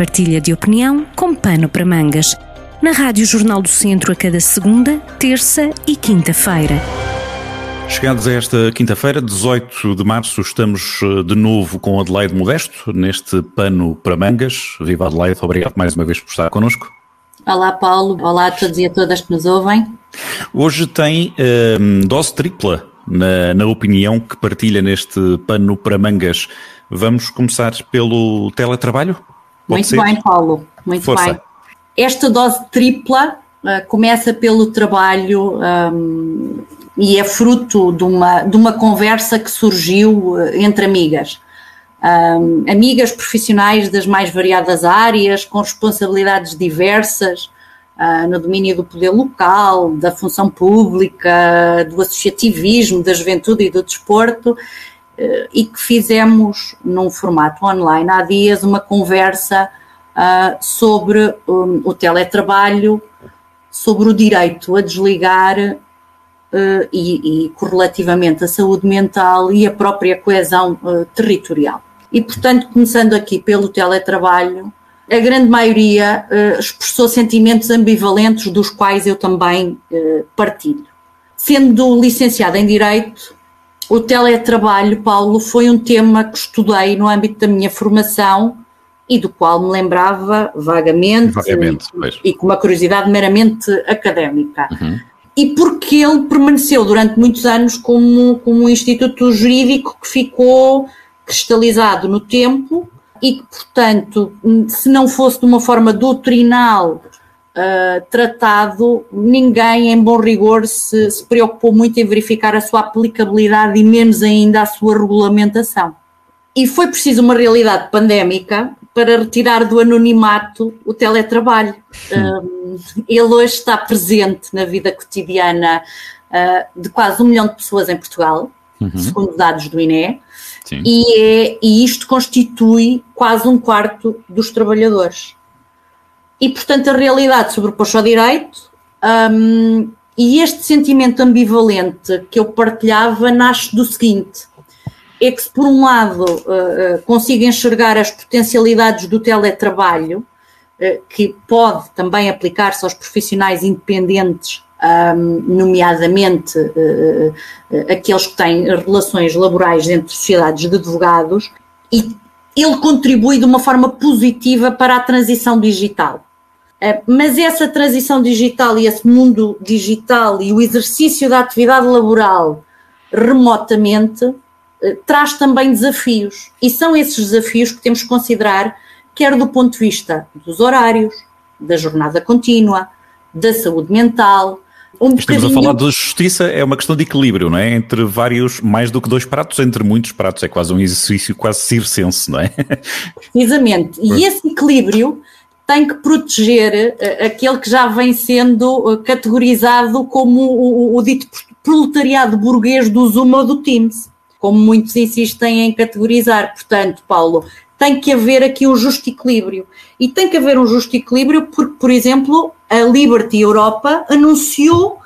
partilha de opinião com pano para mangas. Na Rádio Jornal do Centro a cada segunda, terça e quinta-feira. Chegados a esta quinta-feira, 18 de março, estamos eh, de novo com Adelaide Modesto, neste pano para mangas. Viva Adelaide, obrigado mais uma vez por estar connosco. Olá Paulo, olá a todos e a todas que nos ouvem. Hoje tem um, dose tripla na, na opinião que partilha neste pano para mangas. Vamos começar pelo teletrabalho? Muito ser? bem, Paulo, muito Força. bem. Esta dose tripla uh, começa pelo trabalho um, e é fruto de uma, de uma conversa que surgiu uh, entre amigas. Um, amigas profissionais das mais variadas áreas, com responsabilidades diversas, uh, no domínio do poder local, da função pública, do associativismo, da juventude e do desporto, e que fizemos num formato online há dias uma conversa uh, sobre um, o teletrabalho, sobre o direito a desligar e, e correlativamente a saúde mental e a própria coesão territorial. E, portanto, começando aqui pelo teletrabalho, a grande maioria uh, expressou sentimentos ambivalentes, dos quais eu também uh, partilho. Sendo licenciada em Direito, o teletrabalho, Paulo, foi um tema que estudei no âmbito da minha formação e do qual me lembrava vagamente, vagamente e, e, com uma curiosidade meramente académica. Uhum. E porque ele permaneceu durante muitos anos como, como um instituto jurídico que ficou cristalizado no tempo e que, portanto, se não fosse de uma forma doutrinal uh, tratado, ninguém, em bom rigor, se, se preocupou muito em verificar a sua aplicabilidade e menos ainda a sua regulamentação. E foi preciso uma realidade pandémica para retirar do anonimato o teletrabalho. Um, ele hoje está presente na vida cotidiana uh, de quase um milhão de pessoas em Portugal, uhum. segundo dados do INE. E, é, e isto constitui quase um quarto dos trabalhadores. E, portanto, a realidade sobrepôs ao direito, um, e este sentimento ambivalente que eu partilhava nasce do seguinte: é que, se por um lado uh, uh, consigo enxergar as potencialidades do teletrabalho, uh, que pode também aplicar-se aos profissionais independentes um, nomeadamente uh, aqueles que têm relações laborais entre sociedades de advogados, e ele contribui de uma forma positiva para a transição digital. Uh, mas essa transição digital e esse mundo digital e o exercício da atividade laboral remotamente traz também desafios. E são esses desafios que temos que considerar, quer do ponto de vista dos horários, da jornada contínua, da saúde mental, um Estamos a falar de justiça, é uma questão de equilíbrio, não é? Entre vários, mais do que dois pratos, entre muitos pratos. É quase um exercício quase circense, não é? Precisamente. E esse equilíbrio tem que proteger uh, aquele que já vem sendo uh, categorizado como o, o, o, dito proletariado burguês do Zoom ou do Teams, como muitos insistem em categorizar. Portanto, Paulo, tem que haver aqui um justo equilíbrio. E tem que haver um justo equilíbrio porque, por exemplo, a Liberty Europa anunciou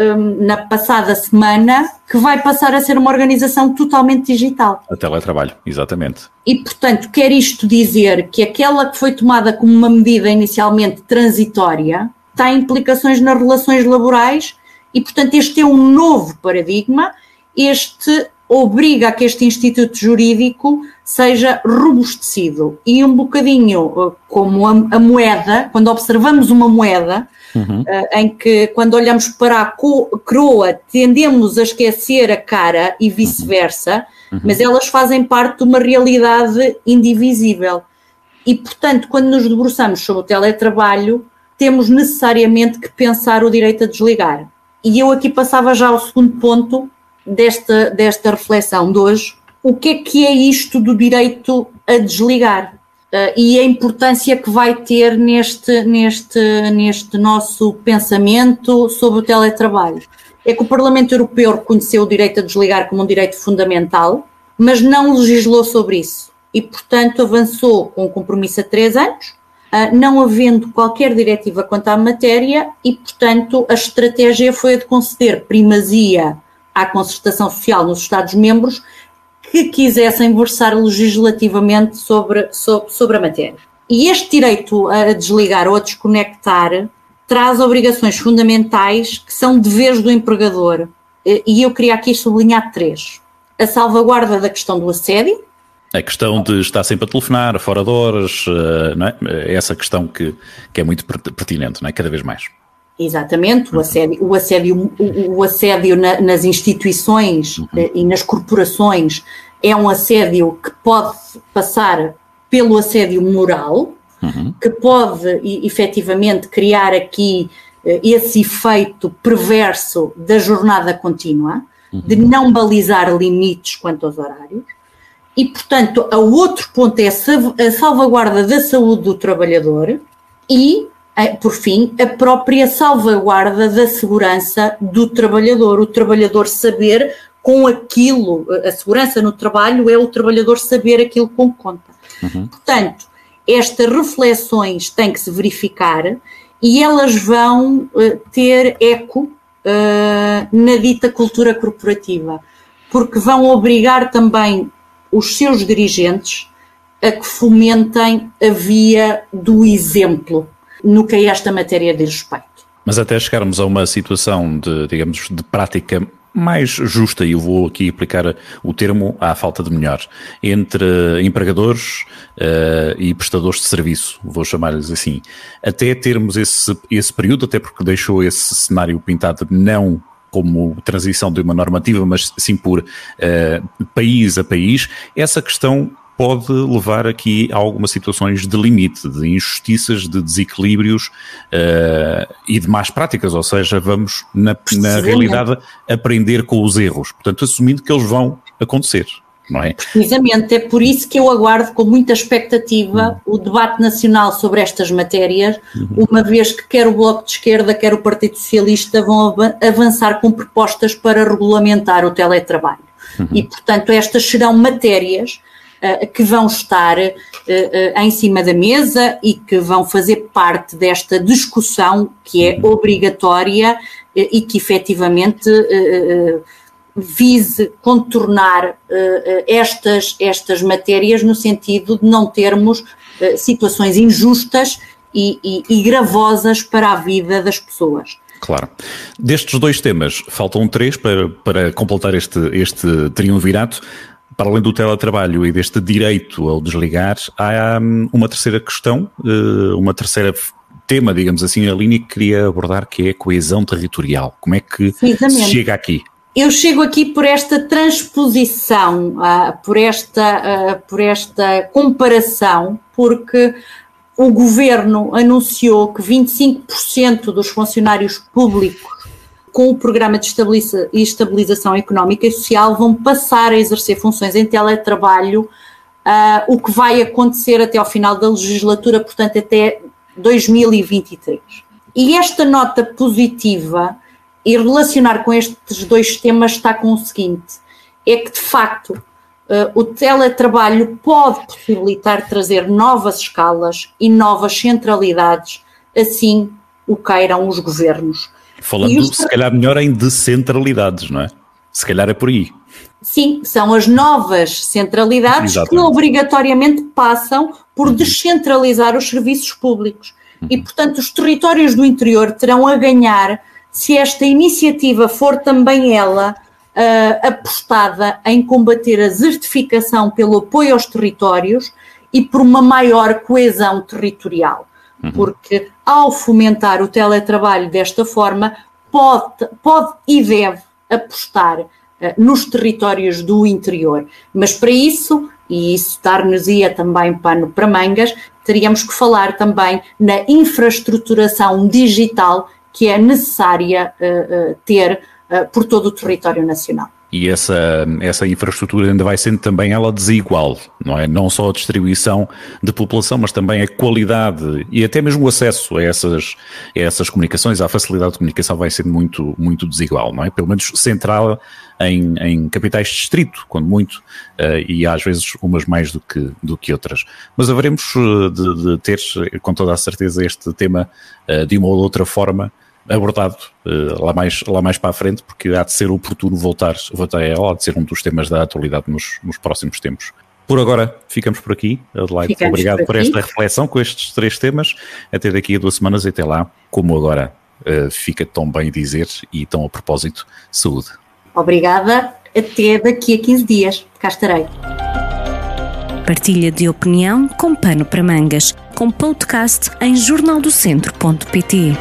um, na passada semana que vai passar a ser uma organização totalmente digital. A teletrabalho, exatamente. E, portanto, quer isto dizer que aquela que foi tomada como uma medida inicialmente transitória tem implicações nas relações laborais e, portanto, este é um novo paradigma. Este obriga a que este instituto jurídico seja robustecido e um bocadinho eh, como a, a moeda, quando observamos uma moeda, uhum. uh, em que quando olhamos para a coroa tendemos a esquecer a cara e vice-versa, uhum. mas elas fazem parte de uma realidade indivisível. E, portanto, quando nos debruçamos sobre o teletrabalho, temos necessariamente que pensar o direito a desligar. E eu aqui passava já ao segundo ponto, desta, desta reflexão de hoje, o que é que é isto do direito a desligar? Uh, e a importância que vai ter neste, neste, neste nosso pensamento sobre o teletrabalho. É que o Parlamento Europeu reconheceu o direito a desligar como um direito fundamental, mas não legislou sobre isso. E, portanto, avançou com o compromisso a três anos, uh, não havendo qualquer diretiva quanto à matéria, e, portanto, a estratégia foi a de conceder primazia à concertação social nos Estados-membros que quisessem versar legislativamente sobre, sobre, sobre a matéria. E este direito a desligar ou a desconectar traz obrigações fundamentais que são deveres do empregador. E eu queria aqui sublinhar três. A salvaguarda da questão do assédio, a questão de estar sempre a telefonar, fora de horas, eh, não é? essa questão que, que é muito pertinente, não é? cada vez mais. Exatamente, o assédio, o assédio, o assédio na, nas instituições uhum. Eh, e nas corporações é um assédio que pode passar pelo assédio moral, uhum. que pode efetivamente criar aqui eh, esse efeito perverso da jornada contínua, uhum. de não balizar limites quanto aos horários e, portanto, o outro ponto é a salvaguarda da saúde do trabalhador e, por fim, a própria salvaguarda da segurança do trabalhador. O trabalhador saber com aquilo, a segurança no trabalho é o trabalhador saber aquilo com que conta. Uhum. Portanto, estas reflexões têm que se verificar e elas vão uh, ter eco uh, na dita cultura corporativa, porque vão obrigar também os seus dirigentes a que fomentem a via do exemplo no que a esta matéria diz respeito. Mas até chegarmos a uma situação de, digamos, de prática mais justa, e eu vou aqui aplicar o termo à falta de melhor, entre empregadores uh, e prestadores de serviço, vou chamar-lhes assim, até termos esse, esse período, até porque deixou esse cenário pintado não como transição de uma normativa, mas sim por uh, país a país, essa questão pode levar aqui a algumas situações de limite, de injustiças, de desequilíbrios uh, e de más práticas, ou seja, vamos na, na realidade aprender com os erros, portanto assumindo que eles vão acontecer não é? Precisamente, é por isso que eu aguardo com muita expectativa uhum. o debate nacional sobre estas matérias, uhum. uma vez que quer o Bloco de Esquerda, quer o Partido Socialista vão avançar com propostas para regulamentar o teletrabalho. Uhum. E, portanto, estas serão matérias que vão estar uh, uh, em cima da mesa e que vão fazer parte desta discussão que é uhum. obrigatória e que efetivamente vise contornar estas, estas matérias no sentido de não termos situações injustas e, e, e, gravosas para a vida das pessoas. Claro. Destes dois temas, faltam três para, para completar este, este triunvirato. Para além do teletrabalho e deste direito ao desligar, há hum, uma terceira questão, uma terceira tema, digamos assim, a linha que queria abordar, que é a coesão territorial. Como é que se chega aqui? eu chego aqui por esta transposição, uh, por, esta, uh, por esta comparação, porque o governo anunciou que 25% dos funcionários públicos com o programa de estabilização económica e social vão passar a exercer funções em teletrabalho, uh, o que vai acontecer até ao final da legislatura, portanto até 2023. E esta nota positiva e relacionar com estes dois temas está com o seguinte: é que de facto uh, o teletrabalho pode possibilitar trazer novas escalas e novas centralidades, assim o queiram os governos. Falando, os... se calhar, melhor em descentralidades, não é? Se calhar é por aí. Sim, são as novas centralidades Exatamente. que obrigatoriamente passam por uhum. descentralizar os serviços públicos. Uhum. E, portanto, os territórios do interior terão a ganhar se esta iniciativa for também ela uh, apostada em combater a desertificação pelo apoio aos territórios e por uma maior coesão territorial. Uhum. Porque ao fomentar o teletrabalho desta forma, pode, pode e deve apostar uh, nos territórios do interior. Mas para isso, e isso dar-nos-ia também pano para mangas, teríamos que falar também na infraestruturação digital que é necessária uh, uh, ter uh, por todo o território nacional. E essa, essa infraestrutura ainda vai sendo também ela desigual, não é? Não só a distribuição de população, mas também a qualidade e até mesmo o acesso a essas, a essas comunicações, a facilidade de comunicação vai sendo muito, muito desigual, não é? Pelo menos central em, em capitais de distrito, quando muito, uh, e às vezes umas mais do que, do que outras. Mas haveremos de, de ter, com toda a certeza, este tema uh, de uma ou outra forma abordado uh, lá, mais, lá mais para a frente, porque há de ser oportuno voltar, voltar a ela, há de ser um dos temas da atualidade nos, nos próximos tempos. por agora ficamos por aqui. Adelaide, ficamos obrigado por, por esta reflexão com estes três temas. Até daqui a duas semanas e até lá, como agora uh, fica tão bem dizer e tão a propósito, saúde. Obrigada. Até daqui a 15 dias. Cá estarei. Partilha de opinião com pano para mangas, com podcast em jornaldocentro.pt.